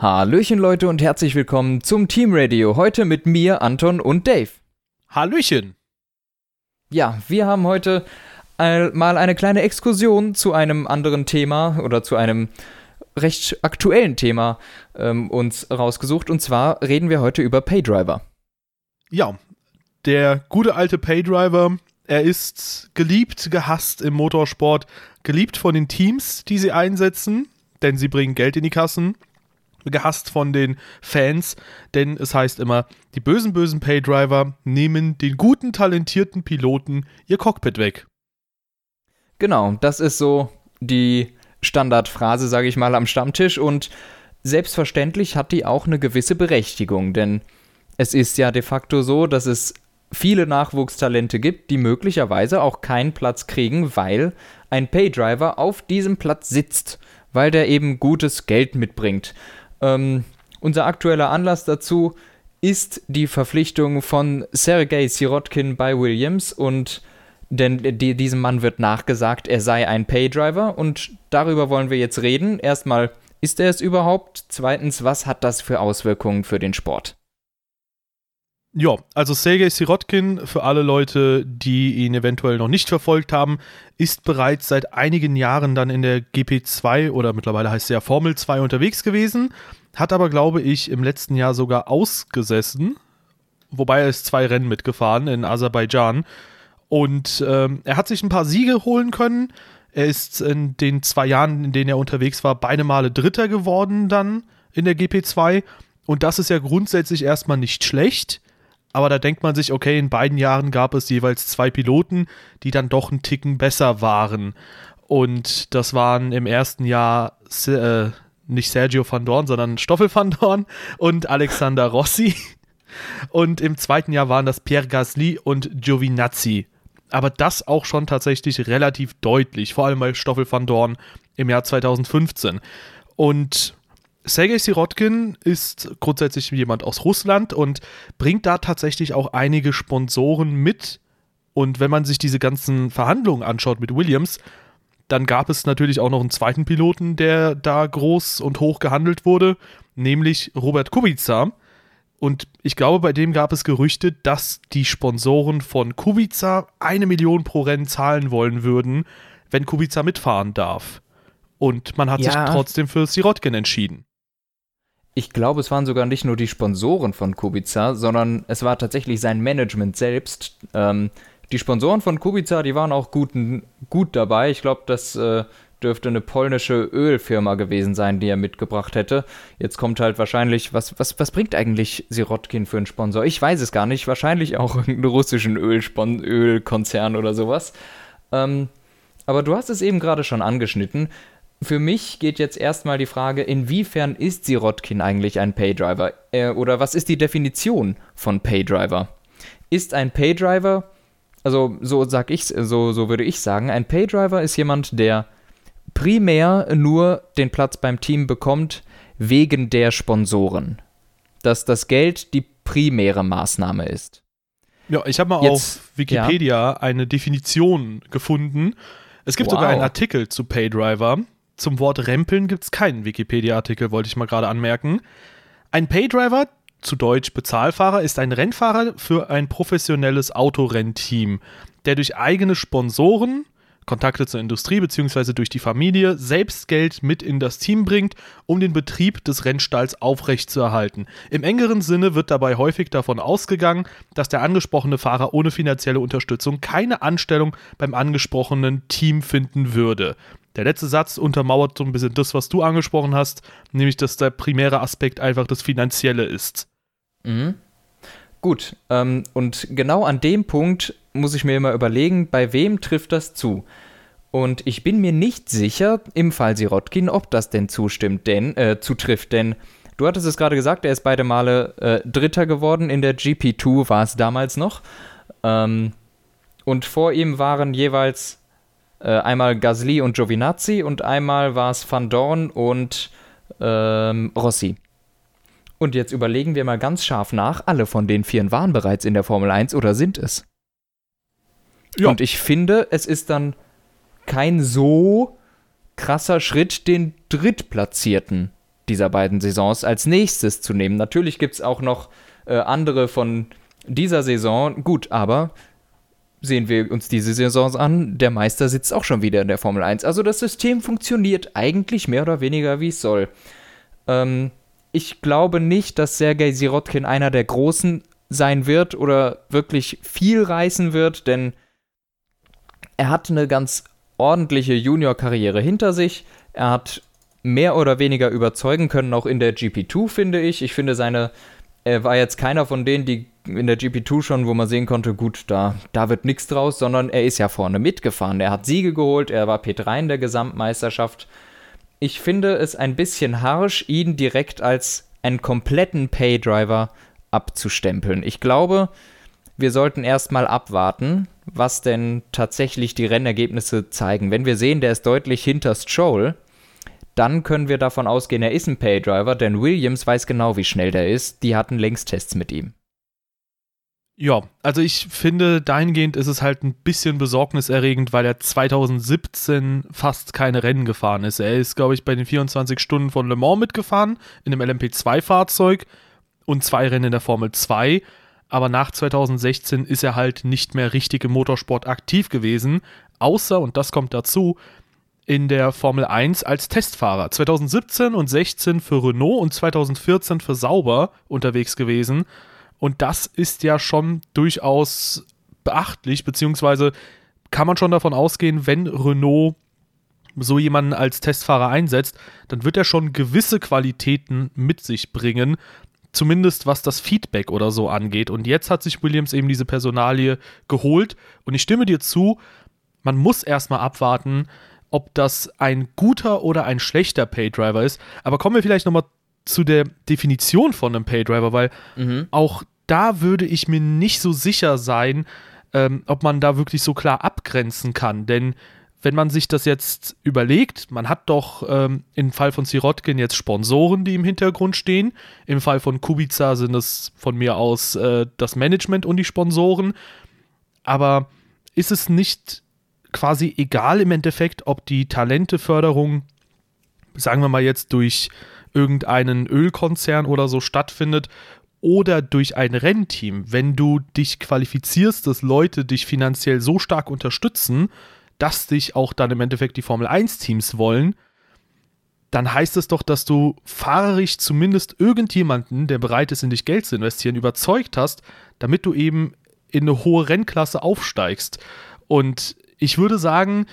Hallöchen Leute und herzlich willkommen zum Team Radio. Heute mit mir, Anton und Dave. Hallöchen. Ja, wir haben heute mal eine kleine Exkursion zu einem anderen Thema oder zu einem recht aktuellen Thema ähm, uns rausgesucht. Und zwar reden wir heute über Paydriver. Ja, der gute alte Paydriver, er ist geliebt, gehasst im Motorsport, geliebt von den Teams, die sie einsetzen, denn sie bringen Geld in die Kassen gehasst von den Fans, denn es heißt immer, die bösen, bösen Paydriver nehmen den guten, talentierten Piloten ihr Cockpit weg. Genau, das ist so die Standardphrase, sage ich mal, am Stammtisch und selbstverständlich hat die auch eine gewisse Berechtigung, denn es ist ja de facto so, dass es viele Nachwuchstalente gibt, die möglicherweise auch keinen Platz kriegen, weil ein Paydriver auf diesem Platz sitzt, weil der eben gutes Geld mitbringt. Ähm, unser aktueller Anlass dazu ist die Verpflichtung von Sergei Sirotkin bei Williams und denn die, diesem Mann wird nachgesagt, er sei ein Paydriver und darüber wollen wir jetzt reden. Erstmal, ist er es überhaupt? Zweitens, was hat das für Auswirkungen für den Sport? Ja, also Sergei Sirotkin, für alle Leute, die ihn eventuell noch nicht verfolgt haben, ist bereits seit einigen Jahren dann in der GP2 oder mittlerweile heißt es ja Formel 2 unterwegs gewesen, hat aber, glaube ich, im letzten Jahr sogar ausgesessen, wobei er ist zwei Rennen mitgefahren in Aserbaidschan. Und ähm, er hat sich ein paar Siege holen können. Er ist in den zwei Jahren, in denen er unterwegs war, beide Male Dritter geworden dann in der GP2 und das ist ja grundsätzlich erstmal nicht schlecht aber da denkt man sich, okay, in beiden Jahren gab es jeweils zwei Piloten, die dann doch einen Ticken besser waren. Und das waren im ersten Jahr äh, nicht Sergio van Dorn, sondern Stoffel van Dorn und Alexander Rossi. Und im zweiten Jahr waren das Pierre Gasly und Giovinazzi. Aber das auch schon tatsächlich relativ deutlich, vor allem bei Stoffel van Dorn im Jahr 2015. Und Sergei Sirotkin ist grundsätzlich jemand aus Russland und bringt da tatsächlich auch einige Sponsoren mit. Und wenn man sich diese ganzen Verhandlungen anschaut mit Williams, dann gab es natürlich auch noch einen zweiten Piloten, der da groß und hoch gehandelt wurde, nämlich Robert Kubica. Und ich glaube, bei dem gab es Gerüchte, dass die Sponsoren von Kubica eine Million pro Rennen zahlen wollen würden, wenn Kubica mitfahren darf. Und man hat ja. sich trotzdem für Sirotkin entschieden ich glaube, es waren sogar nicht nur die Sponsoren von Kubica, sondern es war tatsächlich sein Management selbst. Ähm, die Sponsoren von Kubica, die waren auch gut, gut dabei. Ich glaube, das äh, dürfte eine polnische Ölfirma gewesen sein, die er mitgebracht hätte. Jetzt kommt halt wahrscheinlich, was, was, was bringt eigentlich Sirotkin für einen Sponsor? Ich weiß es gar nicht. Wahrscheinlich auch einen russischen Ölspon Ölkonzern oder sowas. Ähm, aber du hast es eben gerade schon angeschnitten für mich geht jetzt erstmal die Frage, inwiefern ist Sirotkin eigentlich ein Paydriver? Äh, oder was ist die Definition von Paydriver? Ist ein Paydriver, also so sag ich, so, so würde ich sagen, ein Paydriver ist jemand, der primär nur den Platz beim Team bekommt wegen der Sponsoren. Dass das Geld die primäre Maßnahme ist. Ja, ich habe mal Jetzt, auf Wikipedia ja. eine Definition gefunden. Es gibt wow. sogar einen Artikel zu Paydriver zum Wort Rempeln gibt es keinen Wikipedia-Artikel, wollte ich mal gerade anmerken. Ein Paydriver, zu Deutsch Bezahlfahrer, ist ein Rennfahrer für ein professionelles Autorennteam, der durch eigene Sponsoren, Kontakte zur Industrie bzw. durch die Familie selbst Geld mit in das Team bringt, um den Betrieb des Rennstalls aufrechtzuerhalten. Im engeren Sinne wird dabei häufig davon ausgegangen, dass der angesprochene Fahrer ohne finanzielle Unterstützung keine Anstellung beim angesprochenen Team finden würde. Der letzte Satz untermauert so ein bisschen das, was du angesprochen hast, nämlich dass der primäre Aspekt einfach das Finanzielle ist. Mhm. Gut, ähm, und genau an dem Punkt muss ich mir immer überlegen, bei wem trifft das zu? Und ich bin mir nicht sicher, im Fall Sirotkin, ob das denn zustimmt, denn, äh, zutrifft, denn du hattest es gerade gesagt, er ist beide Male äh, Dritter geworden, in der GP2 war es damals noch. Ähm, und vor ihm waren jeweils äh, einmal Gasly und Giovinazzi und einmal war es Van Dorn und ähm, Rossi. Und jetzt überlegen wir mal ganz scharf nach, alle von den Vieren waren bereits in der Formel 1 oder sind es? Ja. Und ich finde, es ist dann kein so krasser Schritt, den Drittplatzierten dieser beiden Saisons als nächstes zu nehmen. Natürlich gibt es auch noch äh, andere von dieser Saison. Gut, aber sehen wir uns diese Saisons an, der Meister sitzt auch schon wieder in der Formel 1. Also das System funktioniert eigentlich mehr oder weniger wie es soll. Ähm, ich glaube nicht, dass Sergei Sirotkin einer der Großen sein wird oder wirklich viel reißen wird, denn er hat eine ganz ordentliche Junior-Karriere hinter sich. Er hat mehr oder weniger überzeugen können, auch in der GP2, finde ich. Ich finde, seine, er war jetzt keiner von denen, die in der GP2 schon, wo man sehen konnte, gut, da, da wird nichts draus, sondern er ist ja vorne mitgefahren. Er hat Siege geholt, er war P3 in der Gesamtmeisterschaft. Ich finde es ein bisschen harsch, ihn direkt als einen kompletten Paydriver abzustempeln. Ich glaube, wir sollten erstmal abwarten, was denn tatsächlich die Rennergebnisse zeigen. Wenn wir sehen, der ist deutlich hinter Stroll, dann können wir davon ausgehen, er ist ein Paydriver, denn Williams weiß genau, wie schnell der ist. Die hatten längst Tests mit ihm. Ja, also ich finde, dahingehend ist es halt ein bisschen besorgniserregend, weil er 2017 fast keine Rennen gefahren ist. Er ist, glaube ich, bei den 24 Stunden von Le Mans mitgefahren, in einem LMP2-Fahrzeug und zwei Rennen in der Formel 2. Aber nach 2016 ist er halt nicht mehr richtig im Motorsport aktiv gewesen, außer, und das kommt dazu, in der Formel 1 als Testfahrer. 2017 und 16 für Renault und 2014 für Sauber unterwegs gewesen und das ist ja schon durchaus beachtlich, beziehungsweise kann man schon davon ausgehen, wenn Renault so jemanden als Testfahrer einsetzt, dann wird er schon gewisse Qualitäten mit sich bringen, zumindest was das Feedback oder so angeht. Und jetzt hat sich Williams eben diese Personalie geholt und ich stimme dir zu, man muss erstmal abwarten, ob das ein guter oder ein schlechter Paydriver ist. Aber kommen wir vielleicht nochmal zu der Definition von einem Paydriver, weil mhm. auch da würde ich mir nicht so sicher sein, ähm, ob man da wirklich so klar abgrenzen kann. Denn wenn man sich das jetzt überlegt, man hat doch ähm, im Fall von Sirotkin jetzt Sponsoren, die im Hintergrund stehen. Im Fall von Kubica sind es von mir aus äh, das Management und die Sponsoren. Aber ist es nicht quasi egal im Endeffekt, ob die Talenteförderung, sagen wir mal jetzt durch irgendeinen Ölkonzern oder so stattfindet oder durch ein Rennteam, wenn du dich qualifizierst, dass Leute dich finanziell so stark unterstützen, dass dich auch dann im Endeffekt die Formel 1 Teams wollen, dann heißt es doch, dass du fahrerisch zumindest irgendjemanden, der bereit ist, in dich Geld zu investieren, überzeugt hast, damit du eben in eine hohe Rennklasse aufsteigst. Und ich würde sagen,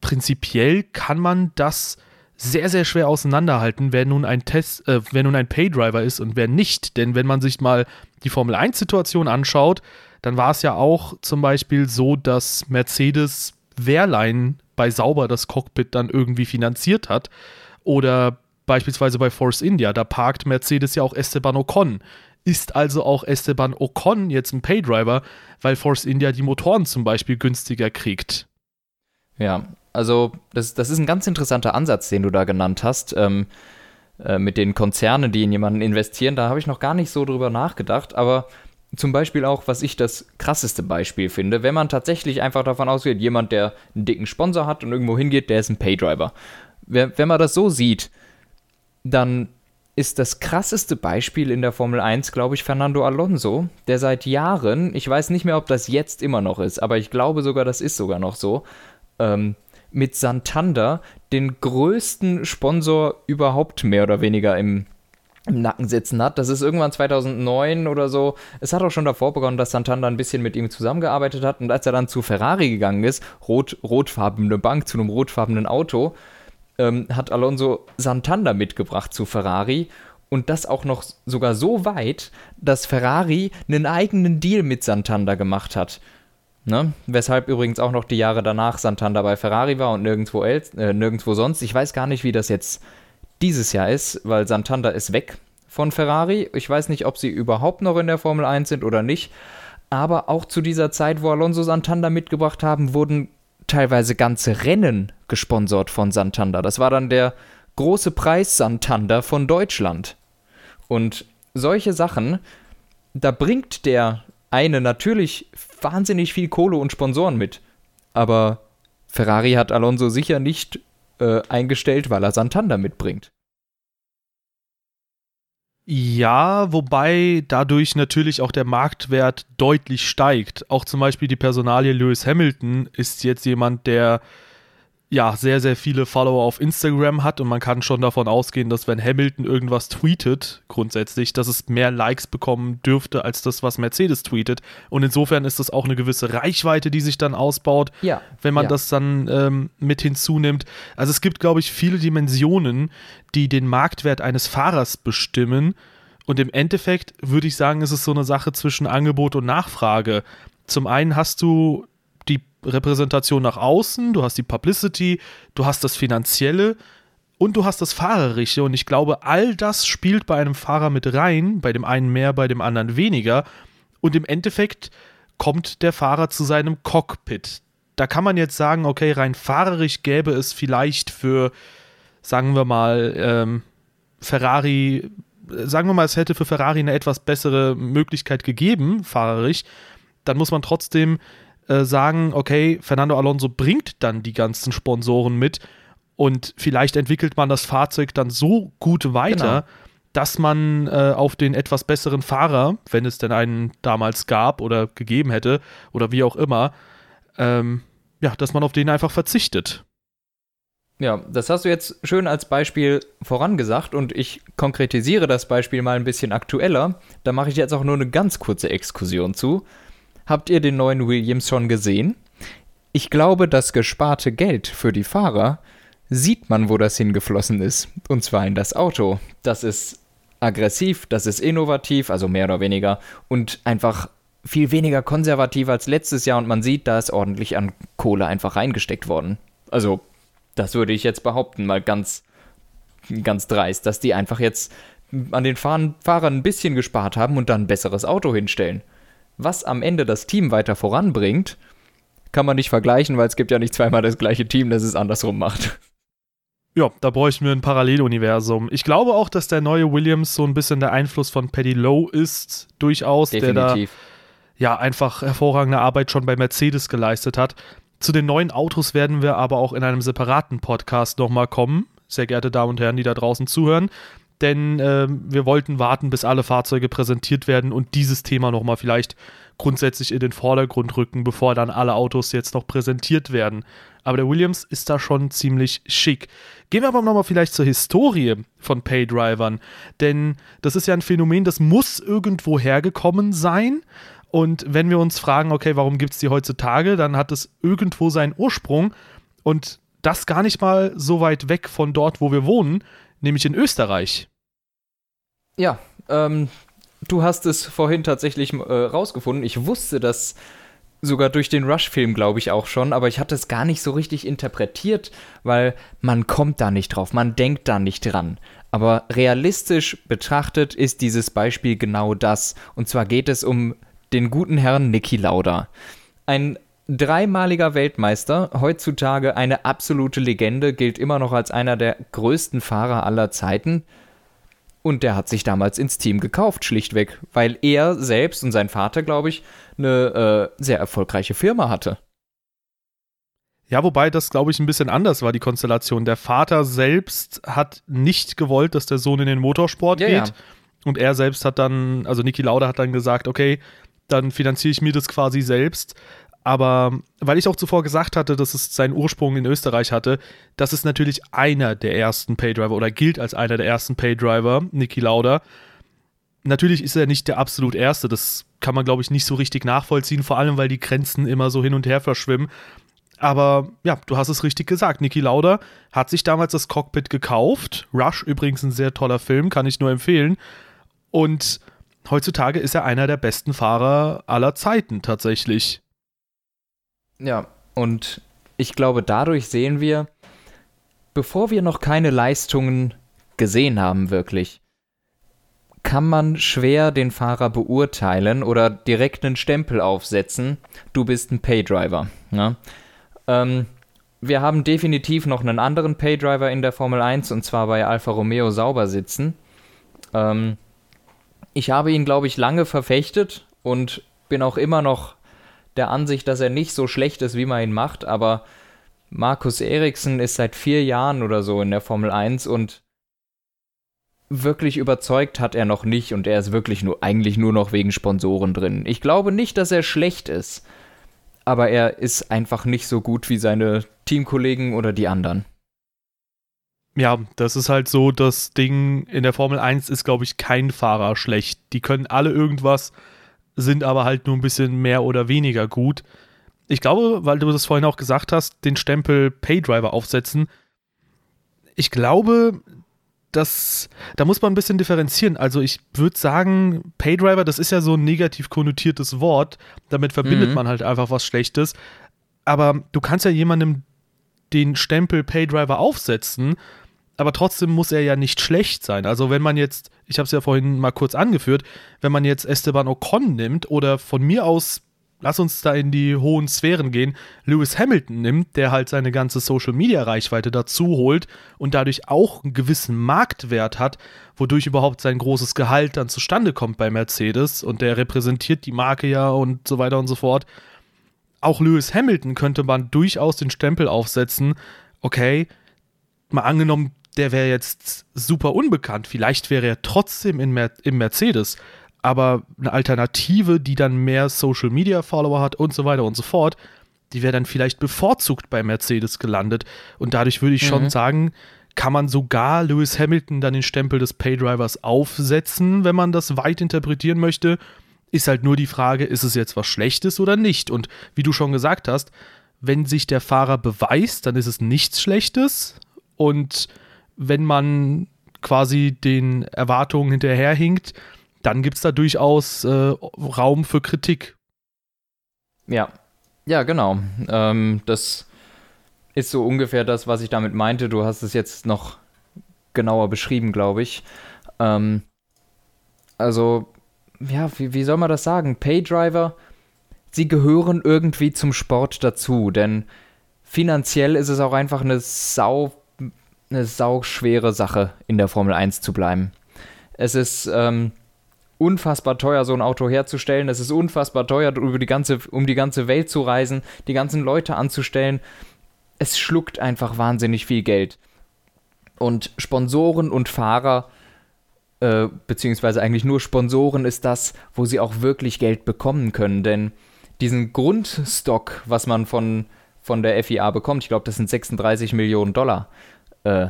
prinzipiell kann man das sehr, sehr schwer auseinanderhalten, wer nun ein Test, äh, wer nun ein Paydriver ist und wer nicht. Denn wenn man sich mal die Formel 1-Situation anschaut, dann war es ja auch zum Beispiel so, dass Mercedes Wehrlein bei Sauber das Cockpit dann irgendwie finanziert hat. Oder beispielsweise bei Force India, da parkt Mercedes ja auch Esteban Ocon. Ist also auch Esteban Ocon jetzt ein Paydriver, weil Force India die Motoren zum Beispiel günstiger kriegt? Ja, also das, das ist ein ganz interessanter Ansatz, den du da genannt hast. Ähm, äh, mit den Konzernen, die in jemanden investieren, da habe ich noch gar nicht so drüber nachgedacht, aber zum Beispiel auch, was ich das krasseste Beispiel finde, wenn man tatsächlich einfach davon ausgeht, jemand, der einen dicken Sponsor hat und irgendwo hingeht, der ist ein Paydriver. Wenn, man das so sieht, dann ist das krasseste Beispiel in der Formel 1, glaube ich, Fernando Alonso, der seit Jahren, ich weiß nicht mehr, ob das jetzt immer noch ist, aber ich glaube sogar, das ist sogar noch so, ähm, mit Santander den größten Sponsor überhaupt mehr oder weniger im, im Nacken sitzen hat. Das ist irgendwann 2009 oder so. Es hat auch schon davor begonnen, dass Santander ein bisschen mit ihm zusammengearbeitet hat. Und als er dann zu Ferrari gegangen ist, rot, rotfarbene Bank zu einem rotfarbenen Auto, ähm, hat Alonso Santander mitgebracht zu Ferrari. Und das auch noch sogar so weit, dass Ferrari einen eigenen Deal mit Santander gemacht hat. Ne? Weshalb übrigens auch noch die Jahre danach Santander bei Ferrari war und nirgendwo, äh, nirgendwo sonst. Ich weiß gar nicht, wie das jetzt dieses Jahr ist, weil Santander ist weg von Ferrari. Ich weiß nicht, ob sie überhaupt noch in der Formel 1 sind oder nicht. Aber auch zu dieser Zeit, wo Alonso Santander mitgebracht haben, wurden teilweise ganze Rennen gesponsert von Santander. Das war dann der große Preis Santander von Deutschland. Und solche Sachen, da bringt der eine natürlich wahnsinnig viel Kohle und Sponsoren mit. Aber Ferrari hat Alonso sicher nicht äh, eingestellt, weil er Santander mitbringt. Ja, wobei dadurch natürlich auch der Marktwert deutlich steigt. Auch zum Beispiel die Personalie Lewis Hamilton ist jetzt jemand, der ja sehr, sehr viele Follower auf Instagram hat und man kann schon davon ausgehen, dass wenn Hamilton irgendwas tweetet, grundsätzlich, dass es mehr Likes bekommen dürfte als das, was Mercedes tweetet. Und insofern ist das auch eine gewisse Reichweite, die sich dann ausbaut, ja, wenn man ja. das dann ähm, mit hinzunimmt. Also es gibt, glaube ich, viele Dimensionen, die den Marktwert eines Fahrers bestimmen. Und im Endeffekt würde ich sagen, ist es so eine Sache zwischen Angebot und Nachfrage. Zum einen hast du die Repräsentation nach außen, du hast die Publicity, du hast das Finanzielle und du hast das Fahrerische. Und ich glaube, all das spielt bei einem Fahrer mit rein, bei dem einen mehr, bei dem anderen weniger. Und im Endeffekt kommt der Fahrer zu seinem Cockpit. Da kann man jetzt sagen, okay, rein fahrerisch gäbe es vielleicht für, sagen wir mal, ähm, Ferrari, sagen wir mal, es hätte für Ferrari eine etwas bessere Möglichkeit gegeben, fahrerisch. Dann muss man trotzdem äh, sagen, okay, Fernando Alonso bringt dann die ganzen Sponsoren mit und vielleicht entwickelt man das Fahrzeug dann so gut weiter, Genau. dass man äh, auf den etwas besseren Fahrer, wenn es denn einen damals gab oder gegeben hätte oder wie auch immer, ähm, ja, dass man auf den einfach verzichtet. Ja, das hast du jetzt schön als Beispiel vorangesagt und ich konkretisiere das Beispiel mal ein bisschen aktueller. Da mache ich jetzt auch nur eine ganz kurze Exkursion zu. Habt ihr den neuen Williams schon gesehen? Ich glaube, das gesparte Geld für die Fahrer sieht man, wo das hingeflossen ist. Und zwar in das Auto. Das ist aggressiv, das ist innovativ, also mehr oder weniger, und einfach viel weniger konservativ als letztes Jahr und man sieht, da ist ordentlich an Kohle einfach reingesteckt worden. Also, das würde ich jetzt behaupten, mal ganz, ganz dreist, dass die einfach jetzt an den Fahrern ein bisschen gespart haben und dann ein besseres Auto hinstellen. Was am Ende das Team weiter voranbringt, kann man nicht vergleichen, weil es gibt ja nicht zweimal das gleiche Team, das es andersrum macht. Ja, da bräuchten wir ein Paralleluniversum. Ich glaube auch, dass der neue Williams so ein bisschen der Einfluss von Paddy Lowe ist, durchaus, der da Definitiv. ja einfach hervorragende Arbeit schon bei Mercedes geleistet hat. Zu den neuen Autos werden wir aber auch in einem separaten Podcast nochmal kommen, sehr geehrte Damen und Herren, die da draußen zuhören. Denn ähm, wir wollten warten, bis alle Fahrzeuge präsentiert werden und dieses Thema nochmal vielleicht grundsätzlich in den Vordergrund rücken, bevor dann alle Autos jetzt noch präsentiert werden. Aber der Williams ist da schon ziemlich schick. Gehen wir aber nochmal vielleicht zur Historie von Paydrivern. Denn das ist ja ein Phänomen, das muss irgendwo hergekommen sein. Und wenn wir uns fragen, okay, warum gibt es die heutzutage, dann hat es irgendwo seinen Ursprung. Und das gar nicht mal so weit weg von dort, wo wir wohnen, nämlich in Österreich. Ja, ähm, du hast es vorhin tatsächlich äh, rausgefunden. Ich wusste das sogar durch den Rush-Film, glaube ich, auch schon, aber ich hatte es gar nicht so richtig interpretiert, weil man kommt da nicht drauf, man denkt da nicht dran. Aber realistisch betrachtet ist dieses Beispiel genau das. Und zwar geht es um den guten Herrn Niki Lauda. Ein dreimaliger Weltmeister, heutzutage eine absolute Legende, gilt immer noch als einer der größten Fahrer aller Zeiten. Und der hat sich damals ins Team gekauft, schlichtweg, weil er selbst und sein Vater, glaube ich, eine äh, sehr erfolgreiche Firma hatte. Ja, wobei das, glaube ich, ein bisschen anders war, die Konstellation. Der Vater selbst hat nicht gewollt, dass der Sohn in den Motorsport Ja, geht. ja. Und er selbst hat dann, also Niki Lauda hat dann gesagt, okay, dann finanziere ich mir das quasi selbst. Aber weil ich auch zuvor gesagt hatte, dass es seinen Ursprung in Österreich hatte, das ist natürlich einer der ersten Paydriver oder gilt als einer der ersten Paydriver, Niki Lauda. Natürlich ist er nicht der absolut erste, das kann man, glaube ich, nicht so richtig nachvollziehen, vor allem weil die Grenzen immer so hin und her verschwimmen. Aber ja, du hast es richtig gesagt. Niki Lauda hat sich damals das Cockpit gekauft. Rush, übrigens ein sehr toller Film, kann ich nur empfehlen. Und heutzutage ist er einer der besten Fahrer aller Zeiten tatsächlich. Ja, und ich glaube, dadurch sehen wir, bevor wir noch keine Leistungen gesehen haben, wirklich, kann man schwer den Fahrer beurteilen oder direkt einen Stempel aufsetzen, du bist ein Paydriver. Ne? Ähm, wir haben definitiv noch einen anderen Paydriver in der Formel 1 und zwar bei Alfa Romeo sauber sitzen. Ähm, ich habe ihn, glaube ich, lange verfechtet und bin auch immer noch der Ansicht, dass er nicht so schlecht ist, wie man ihn macht, aber Markus Eriksen ist seit vier Jahren oder so in der Formel 1 und wirklich überzeugt hat er noch nicht und er ist wirklich nur eigentlich nur noch wegen Sponsoren drin. Ich glaube nicht, dass er schlecht ist, aber er ist einfach nicht so gut wie seine Teamkollegen oder die anderen. Ja, das ist halt so, das Ding in der Formel 1 ist, glaube ich, kein Fahrer schlecht. Die können alle irgendwas, sind aber halt nur ein bisschen mehr oder weniger gut. Ich glaube, weil du das vorhin auch gesagt hast, den Stempel Paydriver aufsetzen. Ich glaube, das, da muss man ein bisschen differenzieren. Also ich würde sagen, Paydriver, das ist ja so ein negativ konnotiertes Wort. Damit verbindet mhm. man halt einfach was Schlechtes. Aber du kannst ja jemandem den Stempel Paydriver aufsetzen, aber trotzdem muss er ja nicht schlecht sein. Also wenn man jetzt, ich habe es ja vorhin mal kurz angeführt, wenn man jetzt Esteban Ocon nimmt oder von mir aus lass uns da in die hohen Sphären gehen, Lewis Hamilton nimmt, der halt seine ganze Social-Media-Reichweite dazu holt und dadurch auch einen gewissen Marktwert hat, wodurch überhaupt sein großes Gehalt dann zustande kommt bei Mercedes und der repräsentiert die Marke ja und so weiter und so fort. Auch Lewis Hamilton könnte man durchaus den Stempel aufsetzen, okay, mal angenommen, der wäre jetzt super unbekannt, vielleicht wäre er trotzdem in Mer im Mercedes aber eine Alternative, die dann mehr Social Media Follower hat und so weiter und so fort, die wäre dann vielleicht bevorzugt bei Mercedes gelandet. Und dadurch würde ich mhm. schon sagen, kann man sogar Lewis Hamilton dann den Stempel des Paydrivers aufsetzen, wenn man das weit interpretieren möchte. Ist halt nur die Frage, ist es jetzt was Schlechtes oder nicht? Und wie du schon gesagt hast, wenn sich der Fahrer beweist, dann ist es nichts Schlechtes. Und wenn man quasi den Erwartungen hinterherhinkt, dann gibt es da durchaus äh, Raum für Kritik. Ja, ja, genau. Ähm, das ist so ungefähr das, was ich damit meinte. Du hast es jetzt noch genauer beschrieben, glaube ich. Ähm, also, ja, wie, wie soll man das sagen? Paydriver, sie gehören irgendwie zum Sport dazu, denn finanziell ist es auch einfach eine sau, eine sau schwere Sache, in der Formel 1 zu bleiben. Es ist, ähm, unfassbar teuer, so ein Auto herzustellen. Es ist unfassbar teuer, über die ganze, um die ganze Welt zu reisen, die ganzen Leute anzustellen. Es schluckt einfach wahnsinnig viel Geld. Und Sponsoren und Fahrer, äh, beziehungsweise eigentlich nur Sponsoren, ist das, wo sie auch wirklich Geld bekommen können. Denn diesen Grundstock, was man von, von der FIA bekommt, ich glaube, das sind 36 Millionen Dollar, äh,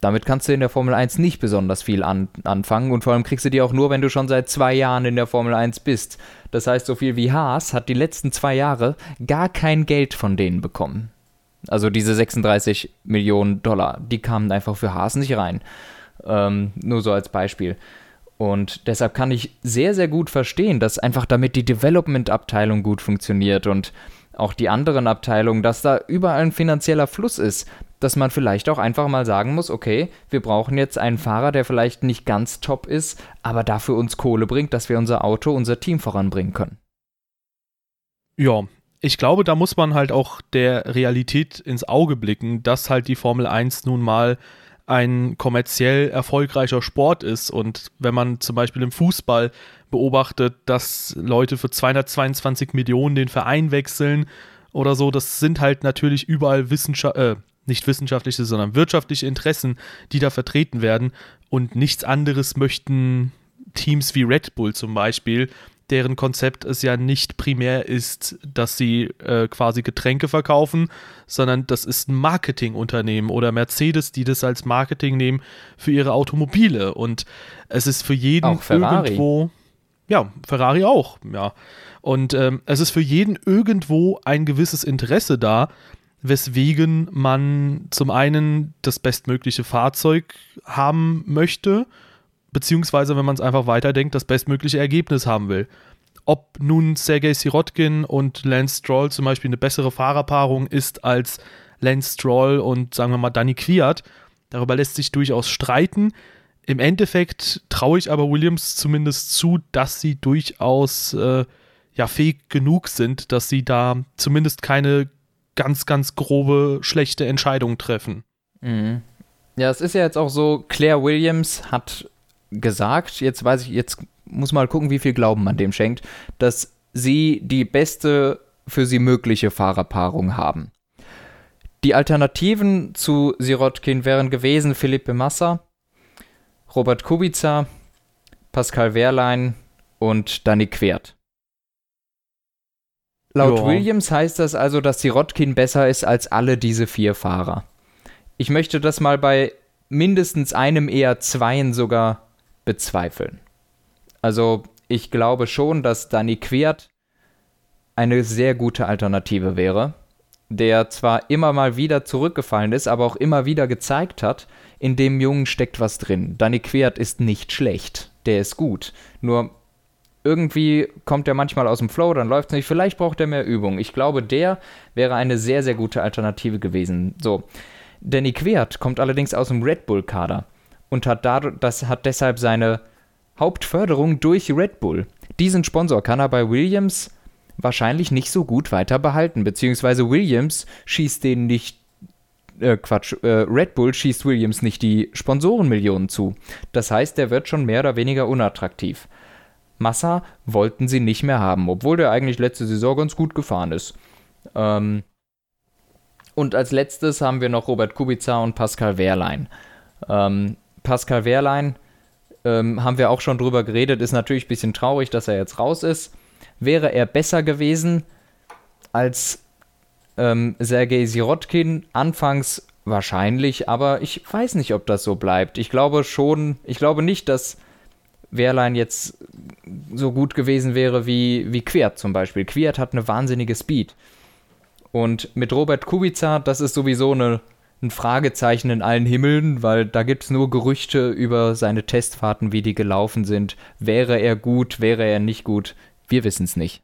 damit kannst du in der Formel 1 nicht besonders viel an, anfangen und vor allem kriegst du die auch nur, wenn du schon seit zwei Jahren in der Formel 1 bist. Das heißt, so viel wie Haas hat die letzten zwei Jahre gar kein Geld von denen bekommen. Also diese 36 Millionen Dollar, die kamen einfach für Haas nicht rein. Ähm, nur so als Beispiel. Und deshalb kann ich sehr, sehr gut verstehen, dass einfach damit die Development-Abteilung gut funktioniert und auch die anderen Abteilungen, dass da überall ein finanzieller Fluss ist, dass man vielleicht auch einfach mal sagen muss, okay, wir brauchen jetzt einen Fahrer, der vielleicht nicht ganz top ist, aber dafür uns Kohle bringt, dass wir unser Auto, unser Team voranbringen können. Ja, ich glaube, da muss man halt auch der Realität ins Auge blicken, dass halt die Formel 1 nun mal ein kommerziell erfolgreicher Sport ist. Und wenn man zum Beispiel im Fußball beobachtet, dass Leute für 222 Millionen den Verein wechseln oder so, das sind halt natürlich überall Wissenschaft, äh, nicht wissenschaftliche, sondern wirtschaftliche Interessen, die da vertreten werden. Und nichts anderes möchten Teams wie Red Bull zum Beispiel, deren Konzept es ja nicht primär ist, dass sie äh, quasi Getränke verkaufen, sondern das ist ein Marketingunternehmen oder Mercedes, die das als Marketing nehmen für ihre Automobile. Und es ist für jeden auch irgendwo. Ja, Ferrari auch, ja. Und ähm, es ist für jeden irgendwo ein gewisses Interesse da, weswegen man zum einen das bestmögliche Fahrzeug haben möchte, beziehungsweise, wenn man es einfach weiterdenkt, das bestmögliche Ergebnis haben will. Ob nun Sergei Sirotkin und Lance Stroll zum Beispiel eine bessere Fahrerpaarung ist als Lance Stroll und sagen wir mal Danny Kwiat, darüber lässt sich durchaus streiten. Im Endeffekt traue ich aber Williams zumindest zu, dass sie durchaus äh, ja fähig genug sind, dass sie da zumindest keine ganz, ganz grobe, schlechte Entscheidung treffen. Mhm. Ja, es ist ja jetzt auch so, Claire Williams hat gesagt, jetzt weiß ich, jetzt muss mal gucken, wie viel Glauben man dem schenkt, dass sie die beste für sie mögliche Fahrerpaarung haben. Die Alternativen zu Sirotkin wären gewesen Philippe Massa, Robert Kubica, Pascal Wehrlein und Danny Quert. Laut ja. Williams heißt das also, dass die Rotkin besser ist als alle diese vier Fahrer. Ich möchte das mal bei mindestens einem, eher zweien sogar bezweifeln. Also ich glaube schon, dass Danny Quert eine sehr gute Alternative wäre, der zwar immer mal wieder zurückgefallen ist, aber auch immer wieder gezeigt hat, in dem Jungen steckt was drin. Danny Quert ist nicht schlecht, der ist gut. Nur irgendwie kommt er manchmal aus dem Flow, dann läuft es nicht. Vielleicht braucht er mehr Übung. Ich glaube, der wäre eine sehr, sehr gute Alternative gewesen. So. Danny Quert kommt allerdings aus dem Red Bull-Kader und hat, dadurch, das hat deshalb seine Hauptförderung durch Red Bull. Diesen Sponsor kann er bei Williams wahrscheinlich nicht so gut weiter behalten, beziehungsweise Williams schießt den nicht äh, Quatsch, äh, Red Bull schießt Williams nicht die Sponsorenmillionen zu. Das heißt, der wird schon mehr oder weniger unattraktiv. Massa wollten sie nicht mehr haben, obwohl der eigentlich letzte Saison ganz gut gefahren ist. Ähm und als letztes haben wir noch Robert Kubica und Pascal Wehrlein. Ähm, Pascal Wehrlein ähm, haben wir auch schon drüber geredet, ist natürlich ein bisschen traurig, dass er jetzt raus ist. Wäre er besser gewesen als ähm, Sergei Sirotkin? Anfangs wahrscheinlich, aber ich weiß nicht, ob das so bleibt. Ich glaube schon, ich glaube nicht, dass Wehrlein jetzt so gut gewesen wäre wie, wie Quert zum Beispiel. Quert hat eine wahnsinnige Speed. Und mit Robert Kubica, das ist sowieso eine, ein Fragezeichen in allen Himmeln, weil da gibt es nur Gerüchte über seine Testfahrten, wie die gelaufen sind. Wäre er gut, wäre er nicht gut? Wir wissen es nicht.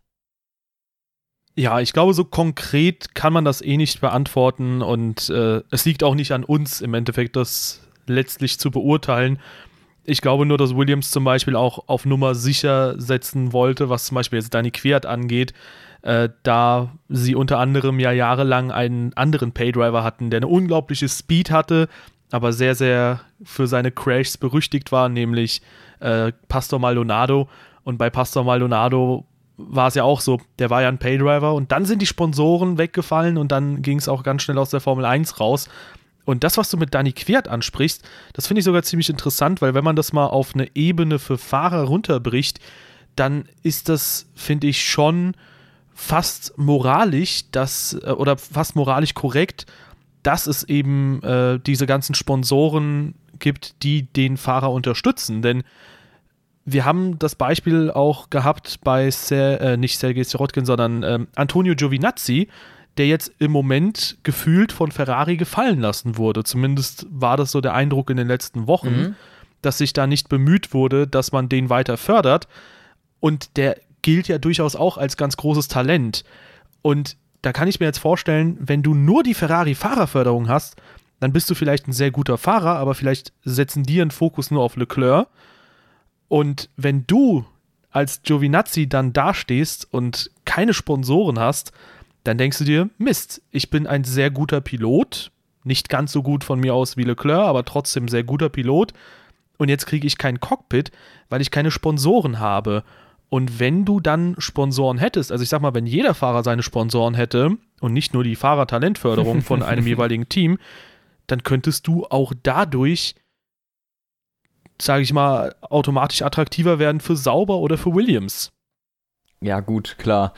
Ja, ich glaube, so konkret kann man das eh nicht beantworten und äh, es liegt auch nicht an uns im Endeffekt, das letztlich zu beurteilen. Ich glaube nur, dass Williams zum Beispiel auch auf Nummer sicher setzen wollte, was zum Beispiel jetzt Danny Quert angeht, äh, da sie unter anderem ja jahrelang einen anderen Paydriver hatten, der eine unglaubliche Speed hatte, aber sehr, sehr für seine Crashs berüchtigt war, nämlich äh, Pastor Maldonado. Und bei Pastor Maldonado war es ja auch so, der war ja ein Paydriver und dann sind die Sponsoren weggefallen und dann ging es auch ganz schnell aus der Formel 1 raus. Und das, was du mit Dani Quert ansprichst, das finde ich sogar ziemlich interessant, weil wenn man das mal auf eine Ebene für Fahrer runterbricht, dann ist das, finde ich, schon fast moralisch, dass, äh, oder fast moralisch korrekt, dass es eben äh, diese ganzen Sponsoren gibt, die den Fahrer unterstützen. Denn wir haben das Beispiel auch gehabt bei Ser, äh, nicht Sergei Sirotkin, sondern ähm, Antonio Giovinazzi, der jetzt im Moment gefühlt von Ferrari gefallen lassen wurde. Zumindest war das so der Eindruck in den letzten Wochen, mhm. dass sich da nicht bemüht wurde, dass man den weiter fördert. Und der gilt ja durchaus auch als ganz großes Talent. Und da kann ich mir jetzt vorstellen, wenn du nur die Ferrari-Fahrerförderung hast, dann bist du vielleicht ein sehr guter Fahrer, aber vielleicht setzen die einen Fokus nur auf Leclerc. Und wenn du als Giovinazzi dann dastehst und keine Sponsoren hast, dann denkst du dir, Mist, ich bin ein sehr guter Pilot, nicht ganz so gut von mir aus wie Leclerc, aber trotzdem sehr guter Pilot. Und jetzt kriege ich kein Cockpit, weil ich keine Sponsoren habe. Und wenn du dann Sponsoren hättest, also ich sag mal, wenn jeder Fahrer seine Sponsoren hätte und nicht nur die Fahrertalentförderung von einem jeweiligen Team, dann könntest du auch dadurch, sage ich mal, automatisch attraktiver werden für Sauber oder für Williams. Ja, gut, klar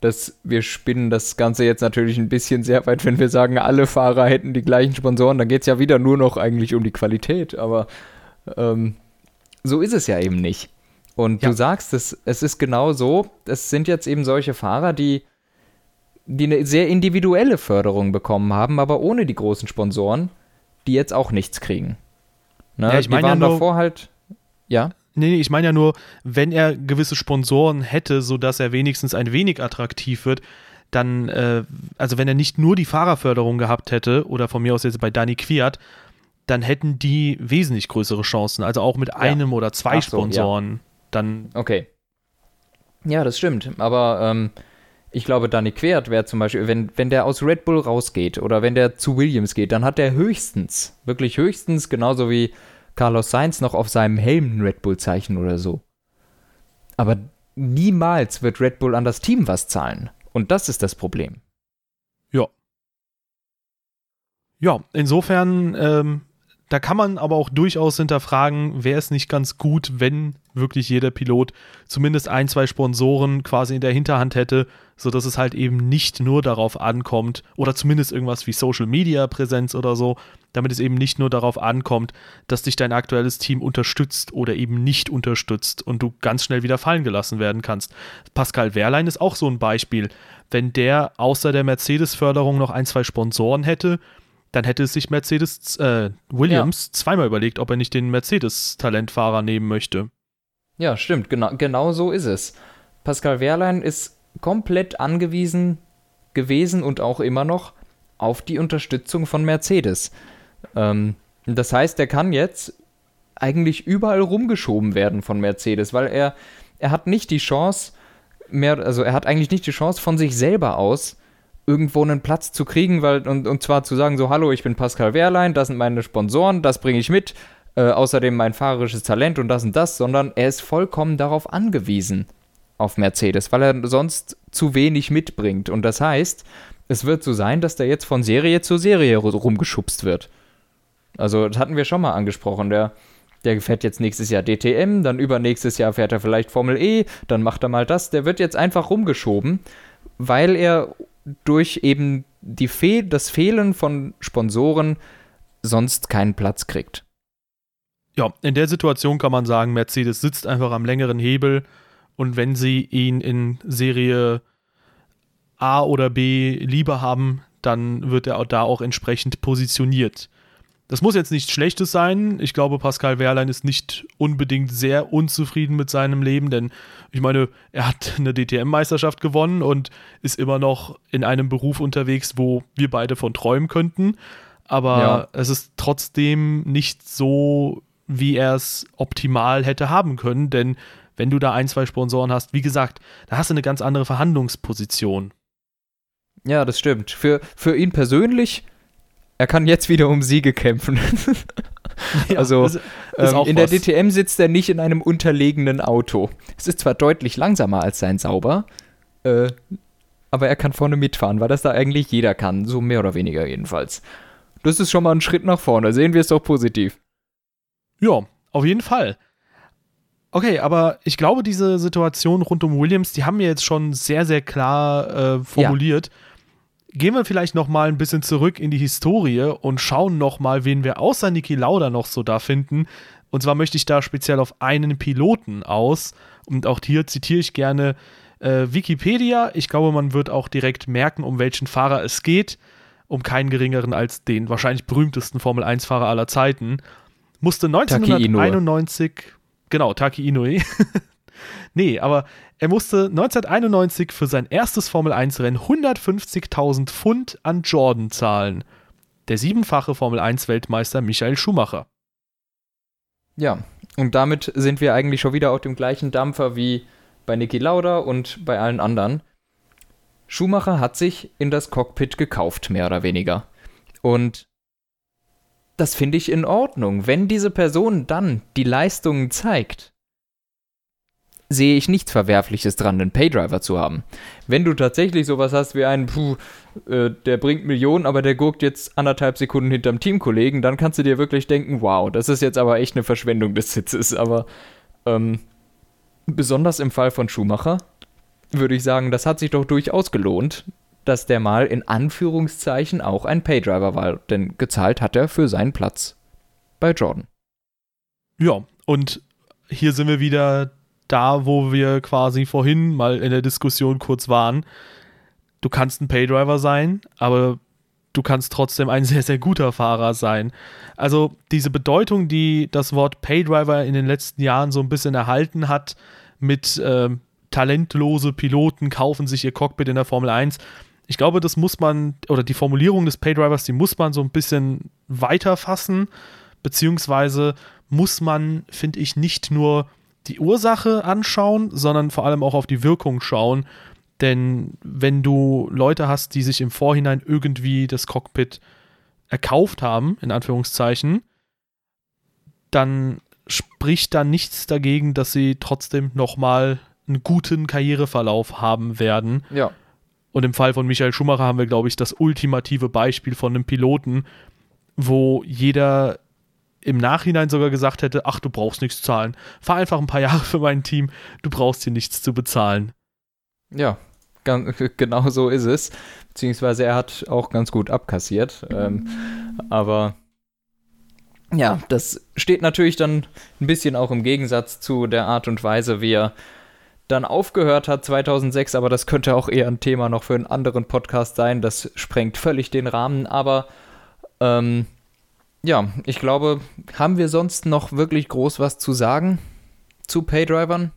dass wir spinnen das Ganze jetzt natürlich ein bisschen sehr weit, wenn wir sagen, alle Fahrer hätten die gleichen Sponsoren, dann geht es ja wieder nur noch eigentlich um die Qualität, aber ähm, so ist es ja eben nicht. Und ja. du sagst, es, es ist genau so, es sind jetzt eben solche Fahrer, die, die eine sehr individuelle Förderung bekommen haben, aber ohne die großen Sponsoren, die jetzt auch nichts kriegen. Ne? Ja, ich meine ja davor halt, ja. Nee, nee, ich meine ja nur, wenn er gewisse Sponsoren hätte, sodass er wenigstens ein wenig attraktiv wird, dann, äh, also wenn er nicht nur die Fahrerförderung gehabt hätte, oder von mir aus jetzt bei Dani Quiert, dann hätten die wesentlich größere Chancen. Also auch mit ja. einem oder zwei so, Sponsoren. Ja. Dann. Okay. Ja, das stimmt. Aber ähm, ich glaube, Dani Quert wäre zum Beispiel, wenn, wenn der aus Red Bull rausgeht oder wenn der zu Williams geht, dann hat der höchstens, wirklich höchstens, genauso wie Carlos Sainz noch auf seinem Helm ein Red Bull-Zeichen oder so. Aber niemals wird Red Bull an das Team was zahlen. Und das ist das Problem. Ja. Ja, insofern, ähm, da kann man aber auch durchaus hinterfragen, wäre es nicht ganz gut, wenn wirklich jeder Pilot zumindest ein, zwei Sponsoren quasi in der Hinterhand hätte, sodass es halt eben nicht nur darauf ankommt, oder zumindest irgendwas wie Social Media Präsenz oder so, damit es eben nicht nur darauf ankommt, dass dich dein aktuelles Team unterstützt oder eben nicht unterstützt und du ganz schnell wieder fallen gelassen werden kannst. Pascal Wehrlein ist auch so ein Beispiel. Wenn der außer der Mercedes-Förderung noch ein, zwei Sponsoren hätte, dann hätte es sich Mercedes äh, Williams ja. zweimal überlegt, ob er nicht den Mercedes-Talentfahrer nehmen möchte. Ja, stimmt, genau, genau so ist es. Pascal Wehrlein ist komplett angewiesen gewesen und auch immer noch auf die Unterstützung von Mercedes. Ähm, das heißt, er kann jetzt eigentlich überall rumgeschoben werden von Mercedes, weil er, er hat nicht die Chance, mehr, also er hat eigentlich nicht die Chance von sich selber aus, irgendwo einen Platz zu kriegen, weil, und, und zwar zu sagen, so, hallo, ich bin Pascal Wehrlein, das sind meine Sponsoren, das bringe ich mit, äh, außerdem mein fahrerisches Talent und das und das, sondern er ist vollkommen darauf angewiesen, auf Mercedes, weil er sonst zu wenig mitbringt. Und das heißt, es wird so sein, dass der jetzt von Serie zu Serie rumgeschubst wird. Also, das hatten wir schon mal angesprochen. Der, der fährt jetzt nächstes Jahr DTM, dann übernächstes Jahr fährt er vielleicht Formel E, dann macht er mal das. Der wird jetzt einfach rumgeschoben, weil er durch eben die Fe das Fehlen von Sponsoren sonst keinen Platz kriegt. Ja, in der Situation kann man sagen, Mercedes sitzt einfach am längeren Hebel und wenn sie ihn in Serie A oder B lieber haben, dann wird er da auch entsprechend positioniert. Das muss jetzt nichts Schlechtes sein. Ich glaube, Pascal Wehrlein ist nicht unbedingt sehr unzufrieden mit seinem Leben, denn ich meine, er hat eine DTM-Meisterschaft gewonnen und ist immer noch in einem Beruf unterwegs, wo wir beide von träumen könnten. Aber ja. es ist trotzdem nicht so, wie er es optimal hätte haben können, denn wenn du da ein, zwei Sponsoren hast, wie gesagt, da hast du eine ganz andere Verhandlungsposition. Ja, das stimmt. Für, für ihn persönlich er kann jetzt wieder um Siege kämpfen. ja, also ist, ist ähm, in was. der DTM sitzt er nicht in einem unterlegenen Auto. Es ist zwar deutlich langsamer als sein Sauber, äh, aber er kann vorne mitfahren, weil das da eigentlich jeder kann, so mehr oder weniger jedenfalls. Das ist schon mal ein Schritt nach vorne, sehen wir es doch positiv. Ja, auf jeden Fall. Okay, aber ich glaube, diese Situation rund um Williams, die haben wir jetzt schon sehr, sehr klar äh, formuliert. Ja gehen wir vielleicht noch mal ein bisschen zurück in die Historie und schauen noch mal, wen wir außer Niki Lauda noch so da finden. Und zwar möchte ich da speziell auf einen Piloten aus. Und auch hier zitiere ich gerne äh, Wikipedia. Ich glaube, man wird auch direkt merken, um welchen Fahrer es geht. Um keinen geringeren als den wahrscheinlich berühmtesten Formel-1-Fahrer aller Zeiten. Musste 1991, Taki genau, Taki Inoue, nee, aber er musste 1991 für sein erstes Formel-1-Rennen 150.000 Pfund an Jordan zahlen. Der siebenfache Formel-1-Weltmeister Michael Schumacher. Ja, und damit sind wir eigentlich schon wieder auf dem gleichen Dampfer wie bei Niki Lauda und bei allen anderen. Schumacher hat sich in das Cockpit gekauft, mehr oder weniger. Und das finde ich in Ordnung. Wenn diese Person dann die Leistungen zeigt, sehe ich nichts Verwerfliches dran, einen Paydriver zu haben. Wenn du tatsächlich sowas hast wie einen, puh, äh, der bringt Millionen, aber der guckt jetzt anderthalb Sekunden hinterm Teamkollegen, dann kannst du dir wirklich denken, wow, das ist jetzt aber echt eine Verschwendung des Sitzes. Aber ähm, besonders im Fall von Schumacher würde ich sagen, das hat sich doch durchaus gelohnt, dass der mal in Anführungszeichen auch ein Paydriver war, denn gezahlt hat er für seinen Platz bei Jordan. Ja, und hier sind wir wieder da, wo wir quasi vorhin mal in der Diskussion kurz waren. Du kannst ein Paydriver sein, aber du kannst trotzdem ein sehr, sehr guter Fahrer sein. Also diese Bedeutung, die das Wort Paydriver in den letzten Jahren so ein bisschen erhalten hat, mit äh, talentlose Piloten kaufen sich ihr Cockpit in der Formel 1. Ich glaube, das muss man, oder die Formulierung des Paydrivers, die muss man so ein bisschen weiter fassen, beziehungsweise muss man, finde ich, nicht nur die Ursache anschauen, sondern vor allem auch auf die Wirkung schauen. Denn wenn du Leute hast, die sich im Vorhinein irgendwie das Cockpit erkauft haben, in Anführungszeichen, dann spricht da nichts dagegen, dass sie trotzdem nochmal einen guten Karriereverlauf haben werden. Ja. Und im Fall von Michael Schumacher haben wir, glaube ich, das ultimative Beispiel von einem Piloten, wo jeder im Nachhinein sogar gesagt hätte, ach, du brauchst nichts zahlen. Fahr einfach ein paar Jahre für mein Team, du brauchst hier nichts zu bezahlen. Ja, genau so ist es. Beziehungsweise er hat auch ganz gut abkassiert. Ähm, aber ja, das steht natürlich dann ein bisschen auch im Gegensatz zu der Art und Weise, wie er dann aufgehört hat 2006, aber das könnte auch eher ein Thema noch für einen anderen Podcast sein. Das sprengt völlig den Rahmen, aber ähm, ja, ich glaube, haben wir sonst noch wirklich groß was zu sagen zu Paydrivern?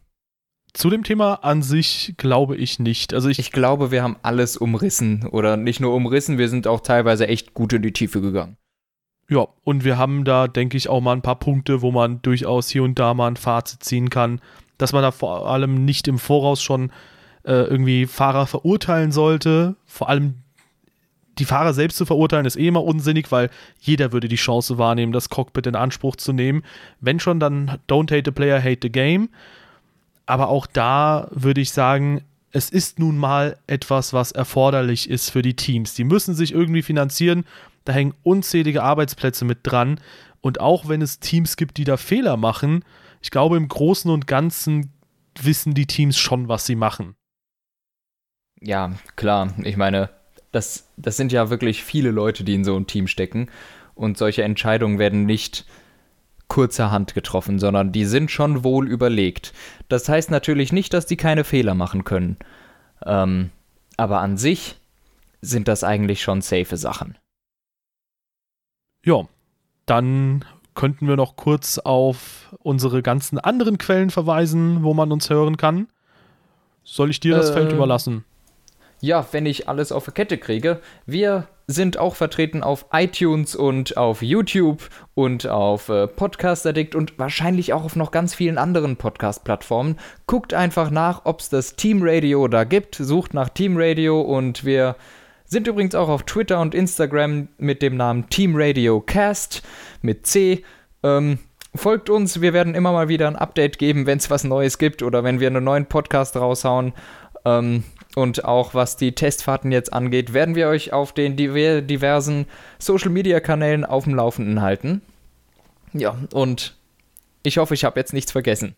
Zu dem Thema an sich glaube ich nicht. Also ich, ich glaube, wir haben alles umrissen oder nicht nur umrissen, wir sind auch teilweise echt gut in die Tiefe gegangen. Ja, und wir haben da, denke ich, auch mal ein paar Punkte, wo man durchaus hier und da mal ein Fazit ziehen kann, dass man da vor allem nicht im Voraus schon äh, irgendwie Fahrer verurteilen sollte. Vor allem die Fahrer selbst zu verurteilen, ist eh immer unsinnig, weil jeder würde die Chance wahrnehmen, das Cockpit in Anspruch zu nehmen. Wenn schon, dann don't hate the player, hate the game. Aber auch da würde ich sagen, es ist nun mal etwas, was erforderlich ist für die Teams. Die müssen sich irgendwie finanzieren da hängen unzählige Arbeitsplätze mit dran. Und auch wenn es Teams gibt, die da Fehler machen, ich glaube, im Großen und Ganzen wissen die Teams schon, was sie machen. Ja, klar. Ich meine, das, das sind ja wirklich viele Leute, die in so ein Team stecken. Und solche Entscheidungen werden nicht kurzerhand getroffen, sondern die sind schon wohl überlegt. Das heißt natürlich nicht, dass die keine Fehler machen können. Ähm, aber an sich sind das eigentlich schon safe Sachen. Ja, dann könnten wir noch kurz auf unsere ganzen anderen Quellen verweisen, wo man uns hören kann. Soll ich dir das äh, Feld überlassen? Ja, wenn ich alles auf der Kette kriege. Wir sind auch vertreten auf iTunes und auf YouTube und auf äh, Podcast Addict und wahrscheinlich auch auf noch ganz vielen anderen Podcast-Plattformen. Guckt einfach nach, ob es das Team Radio da gibt. Sucht nach Team Radio und wir sind übrigens auch auf Twitter und Instagram mit dem Namen Team Radio Cast mit C. Ähm, folgt uns, wir werden immer mal wieder ein Update geben, wenn es was Neues gibt oder wenn wir einen neuen Podcast raushauen. Ähm, und auch was die Testfahrten jetzt angeht, werden wir euch auf den diversen Social Media Kanälen auf dem Laufenden halten. Ja, und ich hoffe, ich habe jetzt nichts vergessen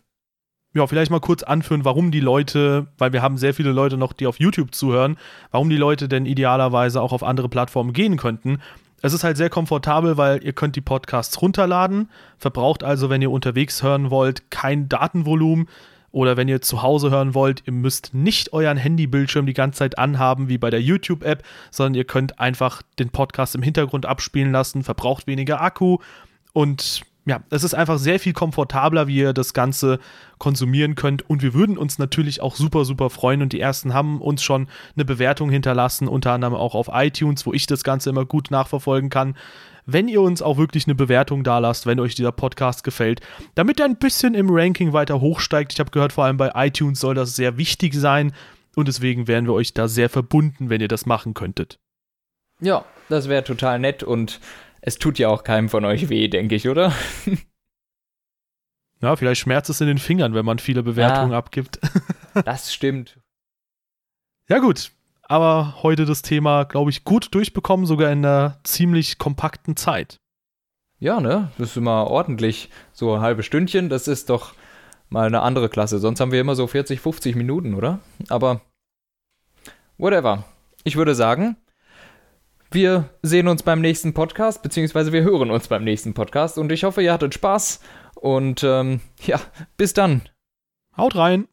ja, vielleicht mal kurz anführen, warum die Leute, weil wir haben sehr viele Leute noch, die auf YouTube zuhören, warum die Leute denn idealerweise auch auf andere Plattformen gehen könnten. Es ist halt sehr komfortabel, weil ihr könnt die Podcasts runterladen, verbraucht also, wenn ihr unterwegs hören wollt, kein Datenvolumen oder wenn ihr zu Hause hören wollt, ihr müsst nicht euren Handybildschirm die ganze Zeit anhaben wie bei der YouTube-App, sondern ihr könnt einfach den Podcast im Hintergrund abspielen lassen, verbraucht weniger Akku und ja, es ist einfach sehr viel komfortabler, wie ihr das Ganze konsumieren könnt. Und wir würden uns natürlich auch super, super freuen. Und die ersten haben uns schon eine Bewertung hinterlassen, unter anderem auch auf iTunes, wo ich das Ganze immer gut nachverfolgen kann. Wenn ihr uns auch wirklich eine Bewertung da lasst, wenn euch dieser Podcast gefällt, damit er ein bisschen im Ranking weiter hochsteigt. Ich habe gehört, vor allem bei iTunes soll das sehr wichtig sein. Und deswegen wären wir euch da sehr verbunden, wenn ihr das machen könntet. Ja, das wäre total nett und es tut ja auch keinem von euch weh, denke ich, oder? Ja, vielleicht schmerzt es in den Fingern, wenn man viele Bewertungen ja, abgibt. das stimmt. Ja, gut. Aber heute das Thema, glaube ich, gut durchbekommen, sogar in einer ziemlich kompakten Zeit. Ja, ne? Das ist immer ordentlich. So ein halbes Stündchen, das ist doch mal eine andere Klasse. Sonst haben wir immer so 40, 50 Minuten, oder? Aber whatever. Ich würde sagen, wir sehen uns beim nächsten Podcast, beziehungsweise wir hören uns beim nächsten Podcast und ich hoffe, ihr hattet Spaß und ähm, ja, bis dann. Haut rein.